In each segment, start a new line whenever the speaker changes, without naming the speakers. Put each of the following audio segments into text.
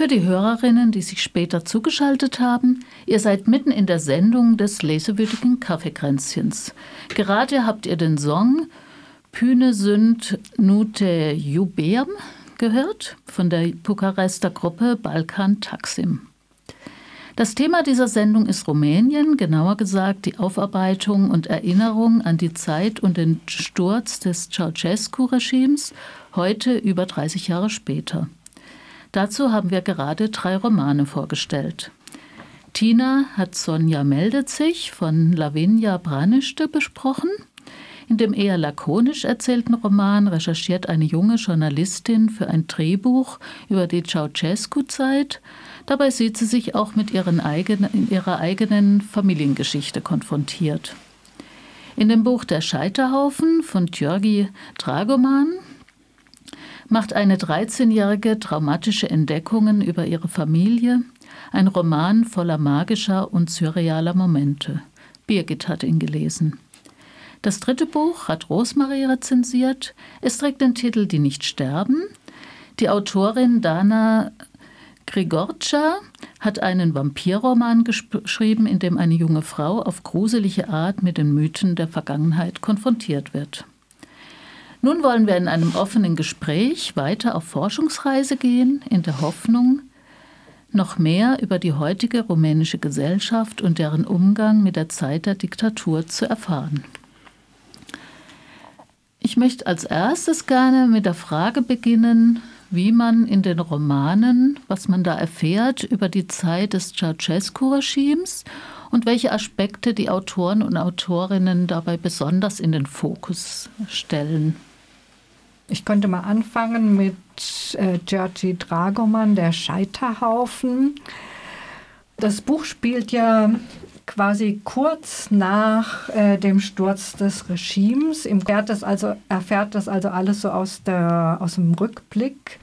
Für die Hörerinnen, die sich später zugeschaltet haben, ihr seid mitten in der Sendung des lesewütigen Kaffeekränzchens. Gerade habt ihr den Song Püne sind Nute Jubeam gehört von der Bukarester Gruppe Balkan Taksim. Das Thema dieser Sendung ist Rumänien, genauer gesagt die Aufarbeitung und Erinnerung an die Zeit und den Sturz des Ceausescu-Regimes, heute über 30 Jahre später. Dazu haben wir gerade drei Romane vorgestellt. Tina hat Sonja meldet sich von Lavinia Branischte besprochen. In dem eher lakonisch erzählten Roman recherchiert eine junge Journalistin für ein Drehbuch über die Ceausescu-Zeit. Dabei sieht sie sich auch mit eigenen, in ihrer eigenen Familiengeschichte konfrontiert. In dem Buch Der Scheiterhaufen von Georgi Dragoman macht eine 13-jährige traumatische Entdeckungen über ihre Familie, ein Roman voller magischer und surrealer Momente. Birgit hat ihn gelesen. Das dritte Buch hat Rosmarie rezensiert. Es trägt den Titel Die nicht sterben. Die Autorin Dana Grigorcha hat einen Vampirroman geschrieben, in dem eine junge Frau auf gruselige Art mit den Mythen der Vergangenheit konfrontiert wird. Nun wollen wir in einem offenen Gespräch weiter auf Forschungsreise gehen, in der Hoffnung, noch mehr über die heutige rumänische Gesellschaft und deren Umgang mit der Zeit der Diktatur zu erfahren. Ich möchte als erstes gerne mit der Frage beginnen, wie man in den Romanen, was man da erfährt über die Zeit des Ceausescu-Regimes und welche Aspekte die Autoren und Autorinnen dabei besonders in den Fokus stellen.
Ich könnte mal anfangen mit äh, Georgi Dragoman, der Scheiterhaufen. Das Buch spielt ja quasi kurz nach äh, dem Sturz des Regimes. Im erfährt das also, erfährt das also alles so aus, der, aus dem Rückblick.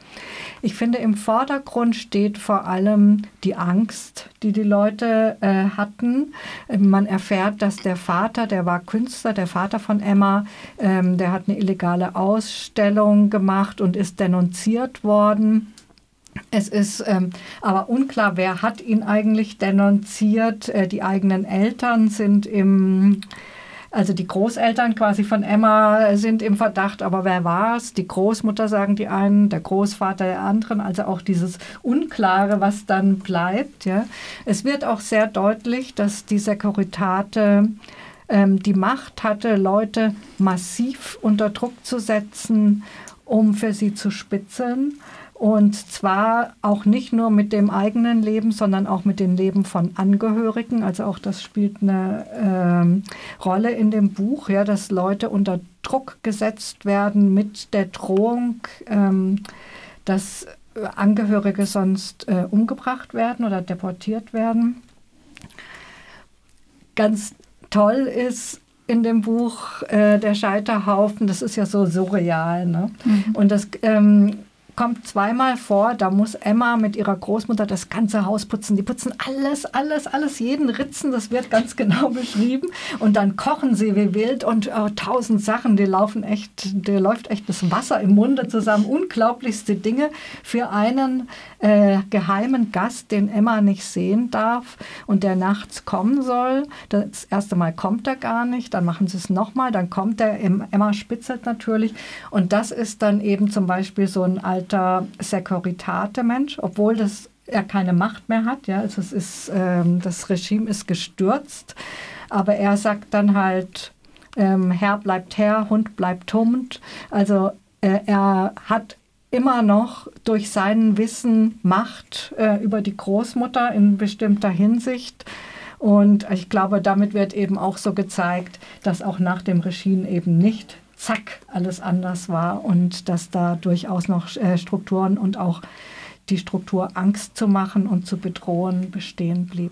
Ich finde, im Vordergrund steht vor allem die Angst, die die Leute äh, hatten. Man erfährt, dass der Vater, der war Künstler, der Vater von Emma, ähm, der hat eine illegale Ausstellung gemacht und ist denunziert worden. Es ist ähm, aber unklar, wer hat ihn eigentlich denunziert. Äh, die eigenen Eltern sind im also die Großeltern quasi von Emma sind im Verdacht, aber wer war es? Die Großmutter sagen die einen, der Großvater der anderen, also auch dieses Unklare, was dann bleibt. Ja. Es wird auch sehr deutlich, dass die Sekuritate ähm, die Macht hatte, Leute massiv unter Druck zu setzen, um für sie zu spitzeln. Und zwar auch nicht nur mit dem eigenen Leben, sondern auch mit dem Leben von Angehörigen. Also auch das spielt eine ähm, Rolle in dem Buch, ja, dass Leute unter Druck gesetzt werden mit der Drohung, ähm, dass Angehörige sonst äh, umgebracht werden oder deportiert werden. Ganz toll ist, in dem Buch äh, Der Scheiterhaufen, das ist ja so surreal. Ne? Mhm. Und das ähm, kommt zweimal vor, da muss Emma mit ihrer Großmutter das ganze Haus putzen. Die putzen alles, alles, alles, jeden Ritzen, das wird ganz genau beschrieben. Und dann kochen sie wie wild und oh, tausend Sachen, die laufen echt, der läuft echt das Wasser im Munde zusammen. Unglaublichste Dinge für einen äh, geheimen Gast, den Emma nicht sehen darf und der nachts kommen soll. Das erste Mal kommt er gar nicht, dann machen sie es nochmal, dann kommt er, Emma spitzelt natürlich. Und das ist dann eben zum Beispiel so ein alt alter Securitate-Mensch, obwohl das er keine Macht mehr hat. Ja, also es ist, ähm, das Regime ist gestürzt, aber er sagt dann halt, ähm, Herr bleibt Herr, Hund bleibt Hund. Also äh, er hat immer noch durch sein Wissen Macht äh, über die Großmutter in bestimmter Hinsicht. Und ich glaube, damit wird eben auch so gezeigt, dass auch nach dem Regime eben nicht zack, alles anders war und dass da durchaus noch äh, Strukturen und auch die Struktur Angst zu machen und zu bedrohen bestehen blieb.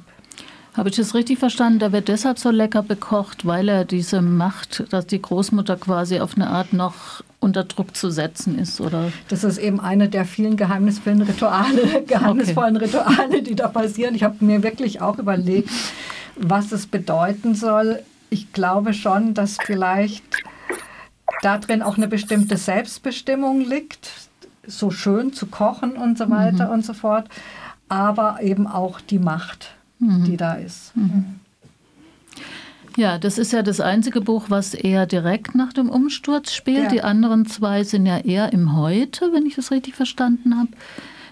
Habe ich das richtig verstanden? Da wird deshalb so lecker bekocht, weil er diese Macht, dass die Großmutter quasi auf eine Art noch unter Druck zu setzen ist, oder?
Das ist eben eine der vielen geheimnisvollen Rituale, geheimnisvollen okay. Rituale, die da passieren. Ich habe mir wirklich auch überlegt, was es bedeuten soll. Ich glaube schon, dass vielleicht darin auch eine bestimmte Selbstbestimmung liegt. so schön zu kochen und so weiter mhm. und so fort, aber eben auch die Macht, mhm. die da ist. Mhm.
Ja, das ist ja das einzige Buch, was eher direkt nach dem Umsturz spielt. Ja. Die anderen zwei sind ja eher im Heute, wenn ich das richtig verstanden habe.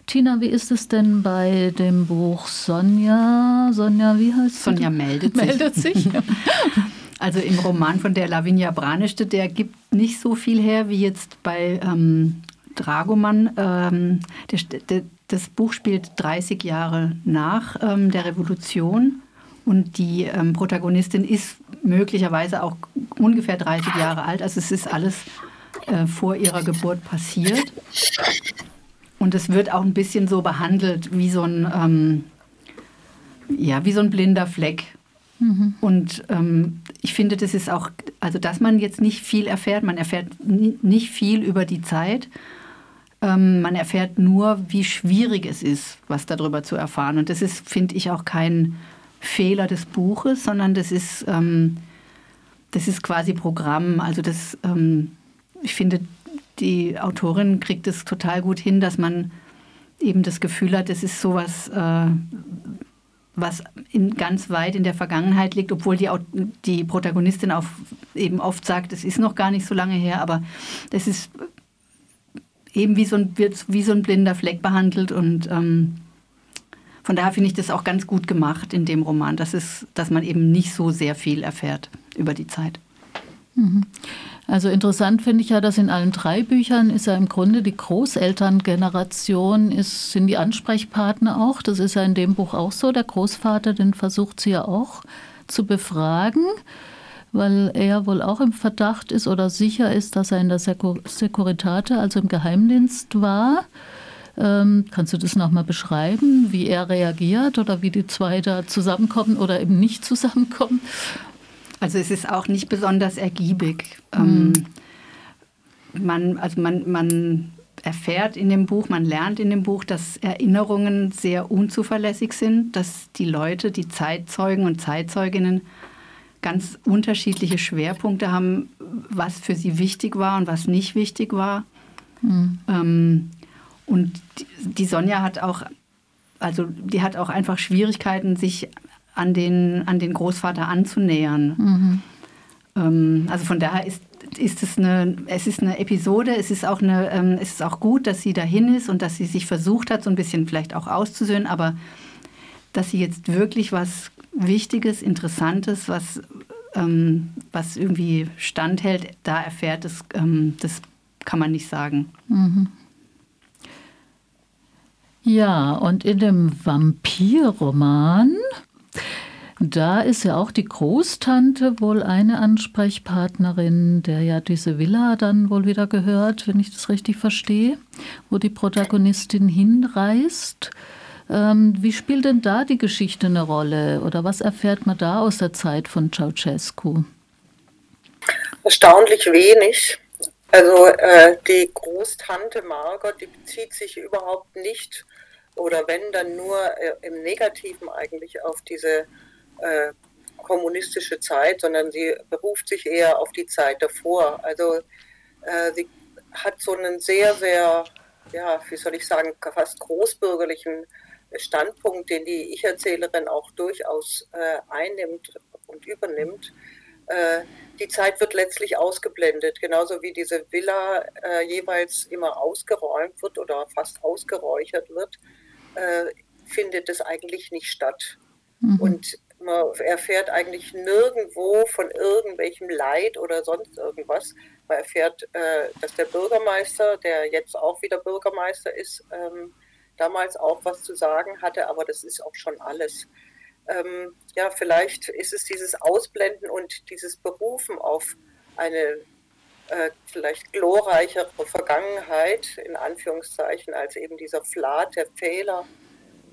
Tina, wie ist es denn bei dem Buch Sonja? Sonja, wie heißt
es? Sonja meldet sich. Meldet sich. Also im Roman von der Lavinia Branischte, der gibt nicht so viel her wie jetzt bei ähm, Dragoman. Ähm, der, der, das Buch spielt 30 Jahre nach ähm, der Revolution und die ähm, Protagonistin ist möglicherweise auch ungefähr 30 Jahre alt. Also es ist alles äh, vor ihrer Geburt passiert. Und es wird auch ein bisschen so behandelt wie so ein, ähm, ja, wie so ein blinder Fleck. Mhm. Und ähm, ich finde, das ist auch, also dass man jetzt nicht viel erfährt, man erfährt nicht viel über die Zeit. Ähm, man erfährt nur, wie schwierig es ist, was darüber zu erfahren. Und das ist, finde ich, auch kein Fehler des Buches, sondern das ist, ähm, das ist quasi Programm. Also das, ähm, ich finde, die Autorin kriegt es total gut hin, dass man eben das Gefühl hat, es ist sowas, äh, was in, ganz weit in der Vergangenheit liegt, obwohl die, die Protagonistin auch eben oft sagt, es ist noch gar nicht so lange her, aber das ist eben wie so ein, wird wie so ein blinder Fleck behandelt und ähm, von daher finde ich das auch ganz gut gemacht in dem Roman, dass, es, dass man eben nicht so sehr viel erfährt über die Zeit.
Mhm. Also interessant finde ich ja, dass in allen drei Büchern ist ja im Grunde die Großelterngeneration, ist, sind die Ansprechpartner auch. Das ist ja in dem Buch auch so. Der Großvater, den versucht sie ja auch zu befragen, weil er wohl auch im Verdacht ist oder sicher ist, dass er in der Securitate, also im Geheimdienst war. Ähm, kannst du das nochmal beschreiben, wie er reagiert oder wie die zwei da zusammenkommen oder eben nicht zusammenkommen?
Also es ist auch nicht besonders ergiebig. Mhm. man, also man, man erfährt in dem Buch, man lernt in dem Buch, dass Erinnerungen sehr unzuverlässig sind, dass die Leute, die Zeitzeugen und Zeitzeuginnen ganz unterschiedliche Schwerpunkte haben, was für sie wichtig war und was nicht wichtig war. Mhm. Ähm, und die Sonja hat auch, also die hat auch einfach Schwierigkeiten, sich an den, an den Großvater anzunähern. Mhm. Ähm, also von daher ist, ist es eine, es ist eine Episode, es ist, auch eine, ähm, es ist auch gut, dass sie dahin ist und dass sie sich versucht hat, so ein bisschen vielleicht auch auszusöhnen, aber dass sie jetzt wirklich was Wichtiges, Interessantes, was, ähm, was irgendwie standhält, da erfährt, das, ähm, das kann man nicht sagen. Mhm.
Ja, und in dem Vampirroman da ist ja auch die Großtante wohl eine Ansprechpartnerin, der ja diese Villa dann wohl wieder gehört, wenn ich das richtig verstehe, wo die Protagonistin hinreist. Ähm, wie spielt denn da die Geschichte eine Rolle oder was erfährt man da aus der Zeit von Ceausescu?
Erstaunlich wenig. Also äh, die Großtante Margot, die bezieht sich überhaupt nicht oder wenn dann nur äh, im Negativen eigentlich auf diese äh, kommunistische Zeit, sondern sie beruft sich eher auf die Zeit davor. Also äh, sie hat so einen sehr, sehr, ja, wie soll ich sagen, fast großbürgerlichen Standpunkt, den die Ich-Erzählerin auch durchaus äh, einnimmt und übernimmt. Äh, die Zeit wird letztlich ausgeblendet, genauso wie diese Villa äh, jeweils immer ausgeräumt wird oder fast ausgeräuchert wird findet es eigentlich nicht statt. Mhm. Und man erfährt eigentlich nirgendwo von irgendwelchem Leid oder sonst irgendwas. Man erfährt, äh, dass der Bürgermeister, der jetzt auch wieder Bürgermeister ist, ähm, damals auch was zu sagen hatte, aber das ist auch schon alles. Ähm, ja, vielleicht ist es dieses Ausblenden und dieses Berufen auf eine äh, vielleicht glorreichere Vergangenheit, in Anführungszeichen, als eben dieser Flat, der Fehler,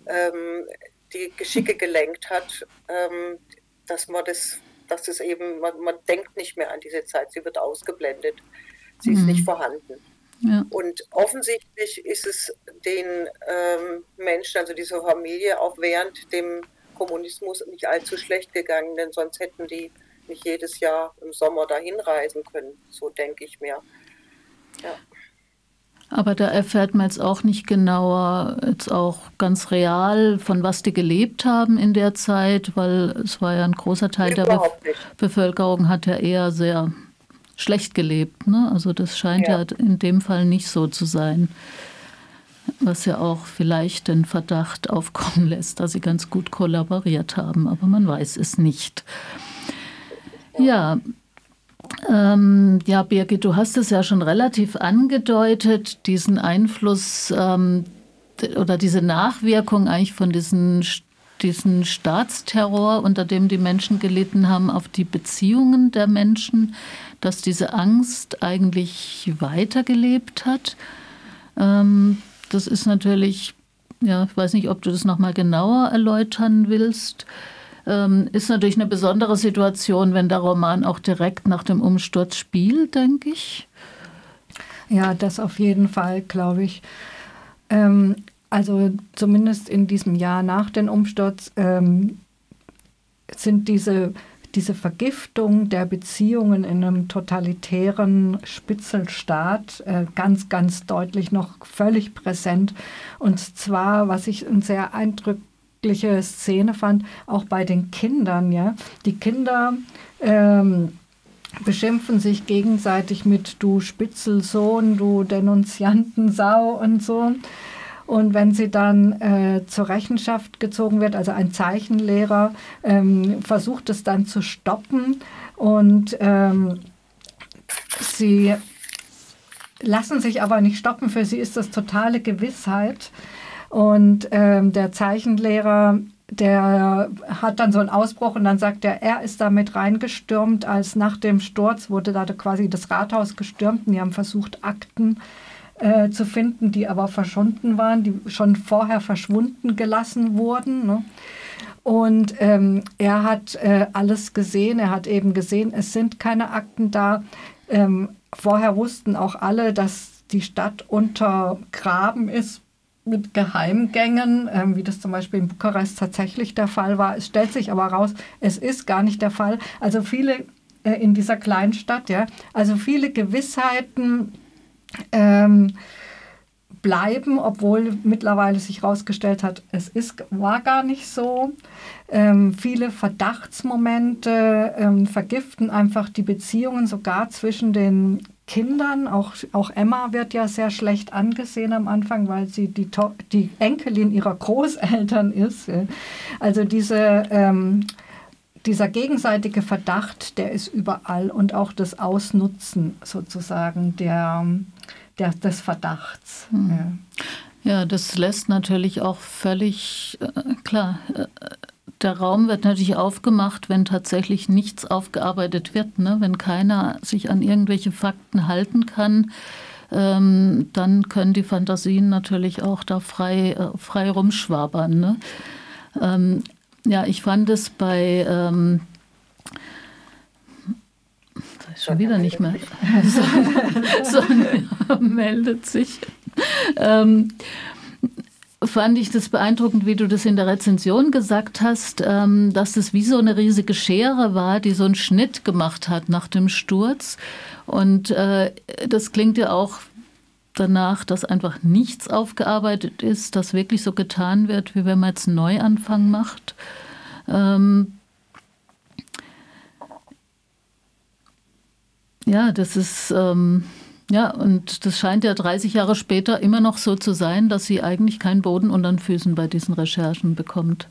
ähm, die Geschicke gelenkt hat, ähm, dass man das, dass es eben, man, man, denkt nicht mehr an diese Zeit, sie wird ausgeblendet, sie mhm. ist nicht vorhanden. Ja. Und offensichtlich ist es den ähm, Menschen, also dieser Familie, auch während dem Kommunismus nicht allzu schlecht gegangen, denn sonst hätten die nicht jedes Jahr im Sommer dahin reisen können, so denke ich mir. Ja.
Aber da erfährt man jetzt auch nicht genauer, jetzt auch ganz real, von was die gelebt haben in der Zeit, weil es war ja ein großer Teil Überhaupt der Be nicht. Bevölkerung hat ja eher sehr schlecht gelebt. Ne? Also das scheint ja. ja in dem Fall nicht so zu sein. Was ja auch vielleicht den Verdacht aufkommen lässt, dass sie ganz gut kollaboriert haben, aber man weiß es nicht. Ja, ähm, ja, Birgit, du hast es ja schon relativ angedeutet, diesen Einfluss ähm, oder diese Nachwirkung eigentlich von diesen, diesen Staatsterror, unter dem die Menschen gelitten haben, auf die Beziehungen der Menschen, dass diese Angst eigentlich weitergelebt hat. Ähm, das ist natürlich, ja, ich weiß nicht, ob du das nochmal genauer erläutern willst. Ähm, ist natürlich eine besondere Situation, wenn der Roman auch direkt nach dem Umsturz spielt, denke ich.
Ja, das auf jeden Fall, glaube ich. Ähm, also zumindest in diesem Jahr nach dem Umsturz ähm, sind diese, diese Vergiftung der Beziehungen in einem totalitären Spitzelstaat äh, ganz, ganz deutlich noch völlig präsent. Und zwar, was ich ein sehr eindrücklich schreckliche Szene fand, auch bei den Kindern. Ja? Die Kinder ähm, beschimpfen sich gegenseitig mit du Spitzelsohn, du Denunziantensau und so. Und wenn sie dann äh, zur Rechenschaft gezogen wird, also ein Zeichenlehrer ähm, versucht es dann zu stoppen und ähm, sie lassen sich aber nicht stoppen. Für sie ist das totale Gewissheit. Und ähm, der Zeichenlehrer, der hat dann so einen Ausbruch und dann sagt er, er ist damit reingestürmt, als nach dem Sturz wurde da quasi das Rathaus gestürmt und die haben versucht, Akten äh, zu finden, die aber verschwunden waren, die schon vorher verschwunden gelassen wurden. Ne? Und ähm, er hat äh, alles gesehen. Er hat eben gesehen, es sind keine Akten da. Ähm, vorher wussten auch alle, dass die Stadt untergraben ist mit Geheimgängen, ähm, wie das zum Beispiel in Bukarest tatsächlich der Fall war. Es stellt sich aber raus, es ist gar nicht der Fall. Also viele äh, in dieser kleinen Stadt, ja, also viele Gewissheiten ähm, bleiben, obwohl mittlerweile sich herausgestellt hat, es ist, war gar nicht so. Ähm, viele Verdachtsmomente ähm, vergiften einfach die Beziehungen sogar zwischen den Kindern. Auch, auch Emma wird ja sehr schlecht angesehen am Anfang, weil sie die, die Enkelin ihrer Großeltern ist. Also diese, ähm, dieser gegenseitige Verdacht, der ist überall und auch das Ausnutzen sozusagen der, der, des Verdachts.
Mhm. Ja. ja. das lässt natürlich auch völlig äh, klar. Äh, der Raum wird natürlich aufgemacht, wenn tatsächlich nichts aufgearbeitet wird, ne? wenn keiner sich an irgendwelche Fakten halten kann. Ähm, dann können die Fantasien natürlich auch da frei, äh, frei rumschwabern. Ne? Ähm, ja, ich fand es bei ähm, schon wieder nicht mehr. Sonja meldet sich. Ähm, fand ich das beeindruckend, wie du das in der Rezension gesagt hast, ähm, dass es wie so eine riesige Schere war, die so einen Schnitt gemacht hat nach dem Sturz. Und äh, das klingt ja auch danach, dass einfach nichts aufgearbeitet ist, dass wirklich so getan wird, wie wenn man jetzt einen Neuanfang macht. Ähm, ja, das ist. Ja, und das scheint ja 30 Jahre später immer noch so zu sein, dass sie eigentlich keinen Boden unter den Füßen bei diesen Recherchen bekommt.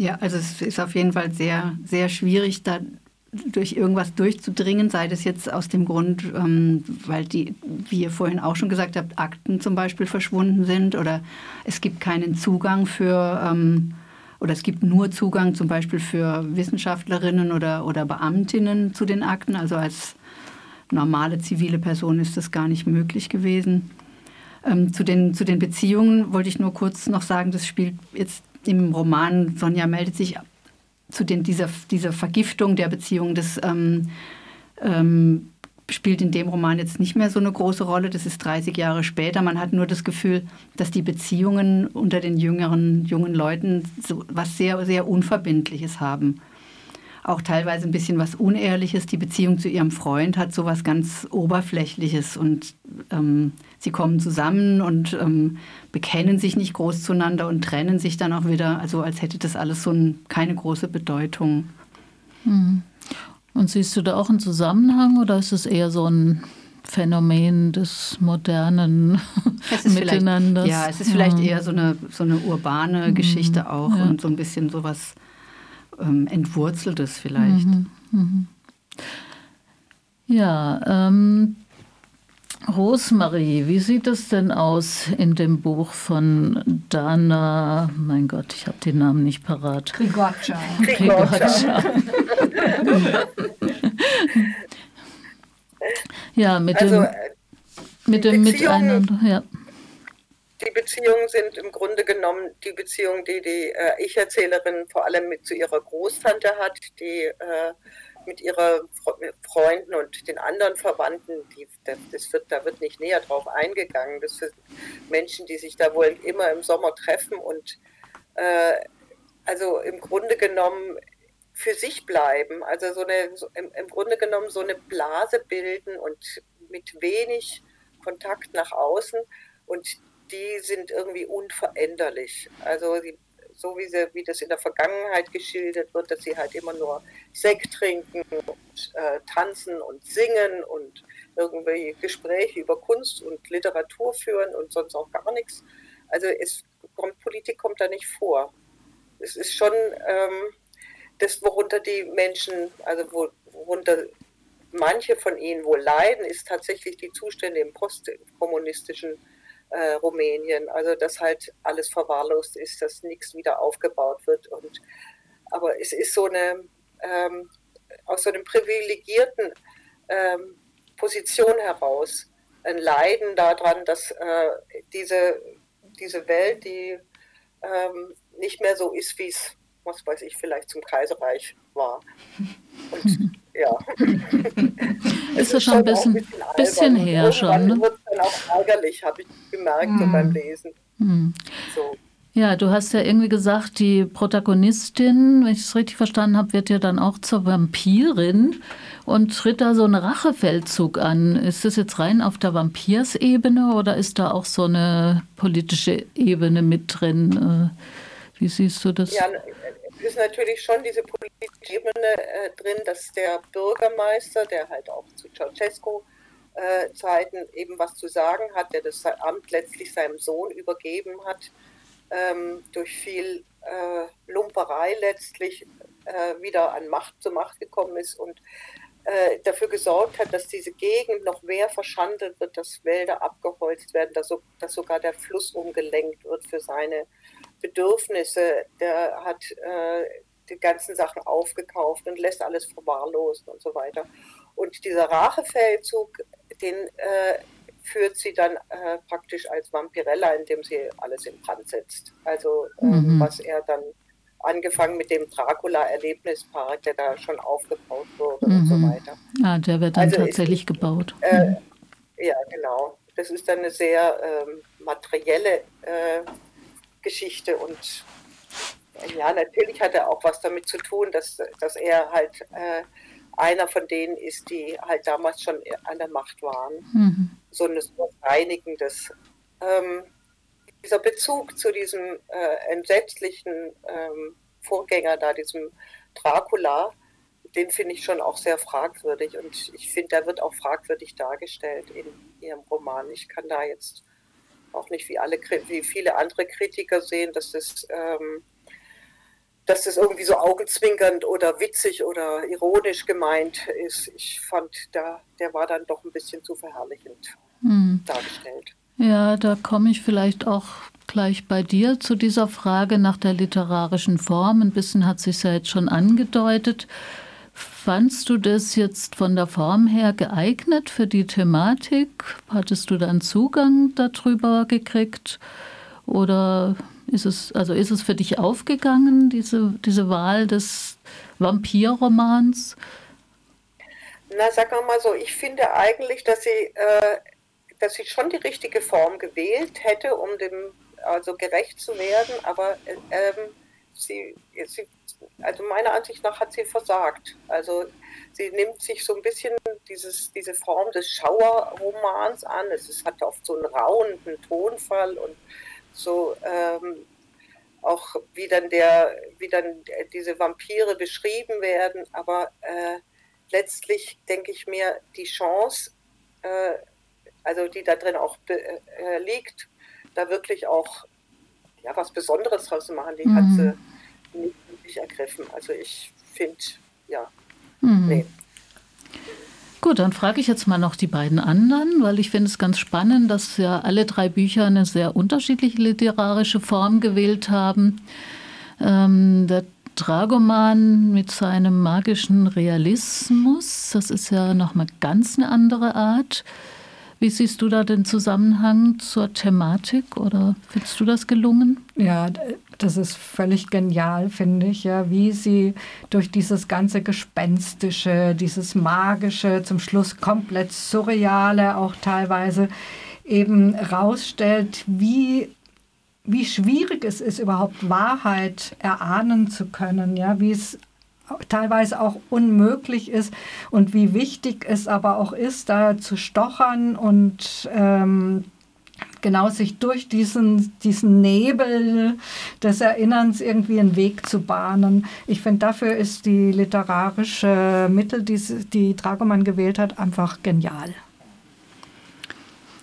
Ja, also es ist auf jeden Fall sehr, sehr schwierig, da durch irgendwas durchzudringen, sei das jetzt aus dem Grund, ähm, weil die, wie ihr vorhin auch schon gesagt habt, Akten zum Beispiel verschwunden sind oder es gibt keinen Zugang für ähm, oder es gibt nur Zugang zum Beispiel für Wissenschaftlerinnen oder, oder Beamtinnen zu den Akten, also als normale zivile Person ist das gar nicht möglich gewesen. Ähm, zu, den, zu den Beziehungen wollte ich nur kurz noch sagen, das spielt jetzt im Roman, Sonja meldet sich zu den, dieser, dieser Vergiftung der Beziehung, das ähm, ähm, spielt in dem Roman jetzt nicht mehr so eine große Rolle. Das ist 30 Jahre später. Man hat nur das Gefühl, dass die Beziehungen unter den jüngeren, jungen Leuten so was sehr, sehr Unverbindliches haben. Auch teilweise ein bisschen was Unehrliches. Die Beziehung zu ihrem Freund hat so was ganz Oberflächliches und ähm, sie kommen zusammen und ähm, bekennen sich nicht groß zueinander und trennen sich dann auch wieder. Also als hätte das alles so ein, keine große Bedeutung.
Mhm. Und siehst du da auch einen Zusammenhang oder ist es eher so ein Phänomen des modernen Miteinanders?
Ja, es ist vielleicht ja. eher so eine, so eine urbane mhm. Geschichte auch ja. und so ein bisschen sowas ähm, Entwurzeltes vielleicht. Mhm. Mhm.
Ja, ähm, Rosemarie, wie sieht es denn aus in dem Buch von Dana, mein Gott, ich habe den Namen nicht parat.
Grigorcia.
Grigorcia. ja, mit also, dem, mit dem Miteinander, ja.
Die Beziehungen sind im Grunde genommen die Beziehung, die die äh, Ich-Erzählerin vor allem mit zu ihrer Großtante hat, die äh, mit ihren Freunden und den anderen Verwandten, die, das wird, da wird nicht näher drauf eingegangen. Das sind Menschen, die sich da wohl immer im Sommer treffen und äh, also im Grunde genommen für sich bleiben. Also so eine, so im, im Grunde genommen so eine Blase bilden und mit wenig Kontakt nach außen und die sind irgendwie unveränderlich. Also sie so wie, sie, wie das in der Vergangenheit geschildert wird, dass sie halt immer nur Sekt trinken und äh, tanzen und singen und irgendwie Gespräche über Kunst und Literatur führen und sonst auch gar nichts. Also es kommt, Politik kommt da nicht vor. Es ist schon ähm, das, worunter die Menschen, also worunter manche von ihnen wohl leiden, ist tatsächlich die Zustände im postkommunistischen äh, Rumänien. Also dass halt alles verwahrlost ist, dass nichts wieder aufgebaut wird. Und, aber es ist so eine, ähm, aus so einem privilegierten ähm, Position heraus ein Leiden daran, dass äh, diese, diese Welt, die ähm, nicht mehr so ist, wie es, was weiß ich, vielleicht zum Kaiserreich war. Und ja.
ist das schon ein bisschen, ein bisschen, bisschen her schon. Ne?
wird auch ärgerlich, habe ich gemerkt hm. so beim Lesen. Hm.
So. Ja, du hast ja irgendwie gesagt, die Protagonistin, wenn ich es richtig verstanden habe, wird ja dann auch zur Vampirin und tritt da so einen Rachefeldzug an. Ist das jetzt rein auf der Vampirsebene oder ist da auch so eine politische Ebene mit drin? Äh, wie siehst du das?
Ja, ist natürlich schon diese politische Ebene äh, drin, dass der Bürgermeister, der halt auch zu Ceausescu-Zeiten äh, eben was zu sagen hat, der das Amt letztlich seinem Sohn übergeben hat, ähm, durch viel äh, Lumperei letztlich äh, wieder an Macht zur Macht gekommen ist und äh, dafür gesorgt hat, dass diese Gegend noch mehr verschandelt wird, dass Wälder abgeholzt werden, dass, so, dass sogar der Fluss umgelenkt wird für seine Bedürfnisse, der hat äh, die ganzen Sachen aufgekauft und lässt alles verwahrlosen und so weiter. Und dieser Rachefeldzug, den äh, führt sie dann äh, praktisch als Vampirella, indem sie alles in Brand setzt. Also ähm, mhm. was er dann angefangen mit dem Dracula-Erlebnispark, der da schon aufgebaut wurde mhm. und so mhm. weiter.
Ja, der wird dann also tatsächlich ist, gebaut.
Äh, mhm. Ja, genau. Das ist dann eine sehr ähm, materielle äh, Geschichte und ja, natürlich hat er auch was damit zu tun, dass, dass er halt äh, einer von denen ist, die halt damals schon an der Macht waren. Mhm. So ein reinigendes. Ähm, dieser Bezug zu diesem äh, entsetzlichen ähm, Vorgänger da, diesem Dracula, den finde ich schon auch sehr fragwürdig und ich finde, der wird auch fragwürdig dargestellt in ihrem Roman. Ich kann da jetzt auch nicht wie alle, wie viele andere Kritiker sehen, dass das, ähm, dass das irgendwie so augenzwinkernd oder witzig oder ironisch gemeint ist. Ich fand, da, der war dann doch ein bisschen zu verherrlichend hm. dargestellt.
Ja, da komme ich vielleicht auch gleich bei dir zu dieser Frage nach der literarischen Form. Ein bisschen hat sich ja jetzt schon angedeutet. Fandst du das jetzt von der Form her geeignet für die Thematik? Hattest du dann Zugang darüber gekriegt? Oder ist es, also ist es für dich aufgegangen, diese, diese Wahl des Vampirromans?
Na, sagen wir mal so, ich finde eigentlich, dass sie, äh, dass sie schon die richtige Form gewählt hätte, um dem also gerecht zu werden, aber äh, ähm, sie, sie, also meiner Ansicht nach hat sie versagt. Also sie nimmt sich so ein bisschen dieses, diese Form des Schauerromans an. Es ist, hat oft so einen rauenden Tonfall und so ähm, auch wie dann der, wie dann diese Vampire beschrieben werden. Aber äh, letztlich denke ich mir, die Chance, äh, also die da drin auch äh, liegt, da wirklich auch ja, was Besonderes draus zu machen, die mhm. hat sie nicht, nicht ergriffen. Also ich finde, ja, mhm. nee.
Gut, dann frage ich jetzt mal noch die beiden anderen, weil ich finde es ganz spannend, dass ja alle drei Bücher eine sehr unterschiedliche literarische Form gewählt haben. Ähm, der Dragoman mit seinem magischen Realismus, das ist ja nochmal ganz eine andere Art. Wie siehst du da den Zusammenhang zur Thematik oder findest du das gelungen?
Ja, das ist völlig genial, finde ich, ja, wie sie durch dieses ganze Gespenstische, dieses Magische, zum Schluss komplett Surreale auch teilweise eben rausstellt, wie wie schwierig es ist, überhaupt Wahrheit erahnen zu können, ja, wie es teilweise auch unmöglich ist und wie wichtig es aber auch ist, da zu stochern und ähm, genau sich durch diesen, diesen Nebel des Erinnerns irgendwie einen Weg zu bahnen. Ich finde, dafür ist die literarische Mittel, die, die Dragoman gewählt hat, einfach genial.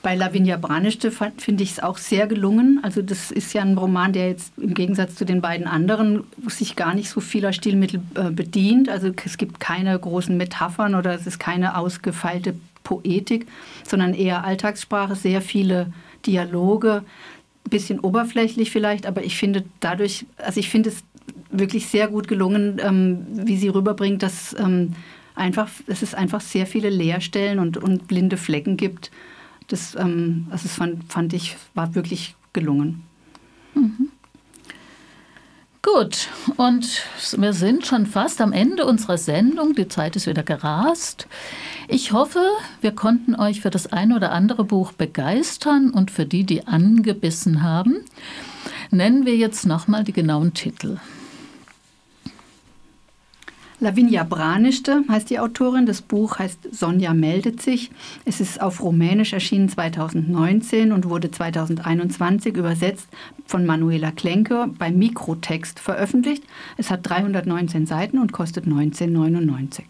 Bei Lavinia Branischte finde ich es auch sehr gelungen. Also das ist ja ein Roman, der jetzt im Gegensatz zu den beiden anderen sich gar nicht so vieler Stilmittel äh, bedient. Also es gibt keine großen Metaphern oder es ist keine ausgefeilte Poetik, sondern eher Alltagssprache, sehr viele Dialoge, ein bisschen oberflächlich vielleicht, aber ich finde dadurch, also ich finde es wirklich sehr gut gelungen, ähm, wie sie rüberbringt, dass ähm, einfach, es einfach sehr viele Leerstellen und, und blinde Flecken gibt das, ähm, also das fand, fand ich, war wirklich gelungen. Mhm.
Gut, und wir sind schon fast am Ende unserer Sendung. Die Zeit ist wieder gerast. Ich hoffe, wir konnten euch für das ein oder andere Buch begeistern und für die, die angebissen haben, nennen wir jetzt nochmal die genauen Titel.
Lavinia Branischte heißt die Autorin. Das Buch heißt Sonja meldet sich. Es ist auf Rumänisch erschienen 2019 und wurde 2021 übersetzt von Manuela Klenke bei Mikrotext veröffentlicht. Es hat 319 Seiten und kostet 19,99.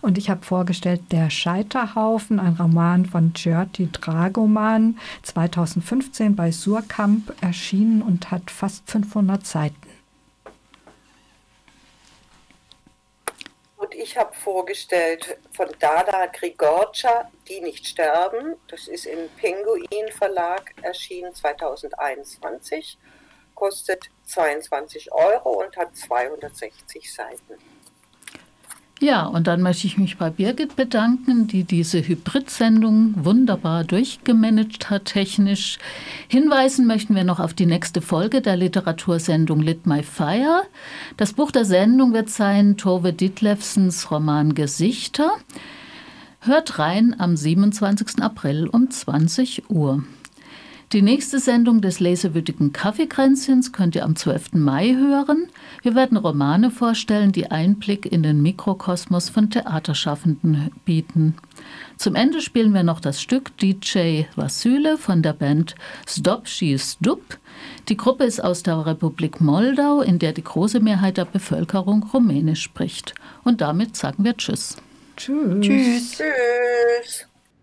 Und ich habe vorgestellt Der Scheiterhaufen, ein Roman von György Dragoman, 2015 bei Surkamp erschienen und hat fast 500 Seiten.
Und ich habe vorgestellt von Dada Grigorcia, Die nicht sterben. Das ist im Pinguin Verlag erschienen 2021, kostet 22 Euro und hat 260 Seiten.
Ja, und dann möchte ich mich bei Birgit bedanken, die diese Hybrid-Sendung wunderbar durchgemanagt hat technisch. Hinweisen möchten wir noch auf die nächste Folge der Literatursendung Lit My Fire. Das Buch der Sendung wird sein Tove Ditlevsens Roman Gesichter. Hört rein am 27. April um 20 Uhr. Die nächste Sendung des lesewütigen Kaffeekränzchens könnt ihr am 12. Mai hören. Wir werden Romane vorstellen, die Einblick in den Mikrokosmos von Theaterschaffenden bieten. Zum Ende spielen wir noch das Stück DJ Vasyle von der Band Stop She's Dub. Die Gruppe ist aus der Republik Moldau, in der die große Mehrheit der Bevölkerung Rumänisch spricht. Und damit sagen wir Tschüss.
Tschüss.
Tschüss.
Tschüss.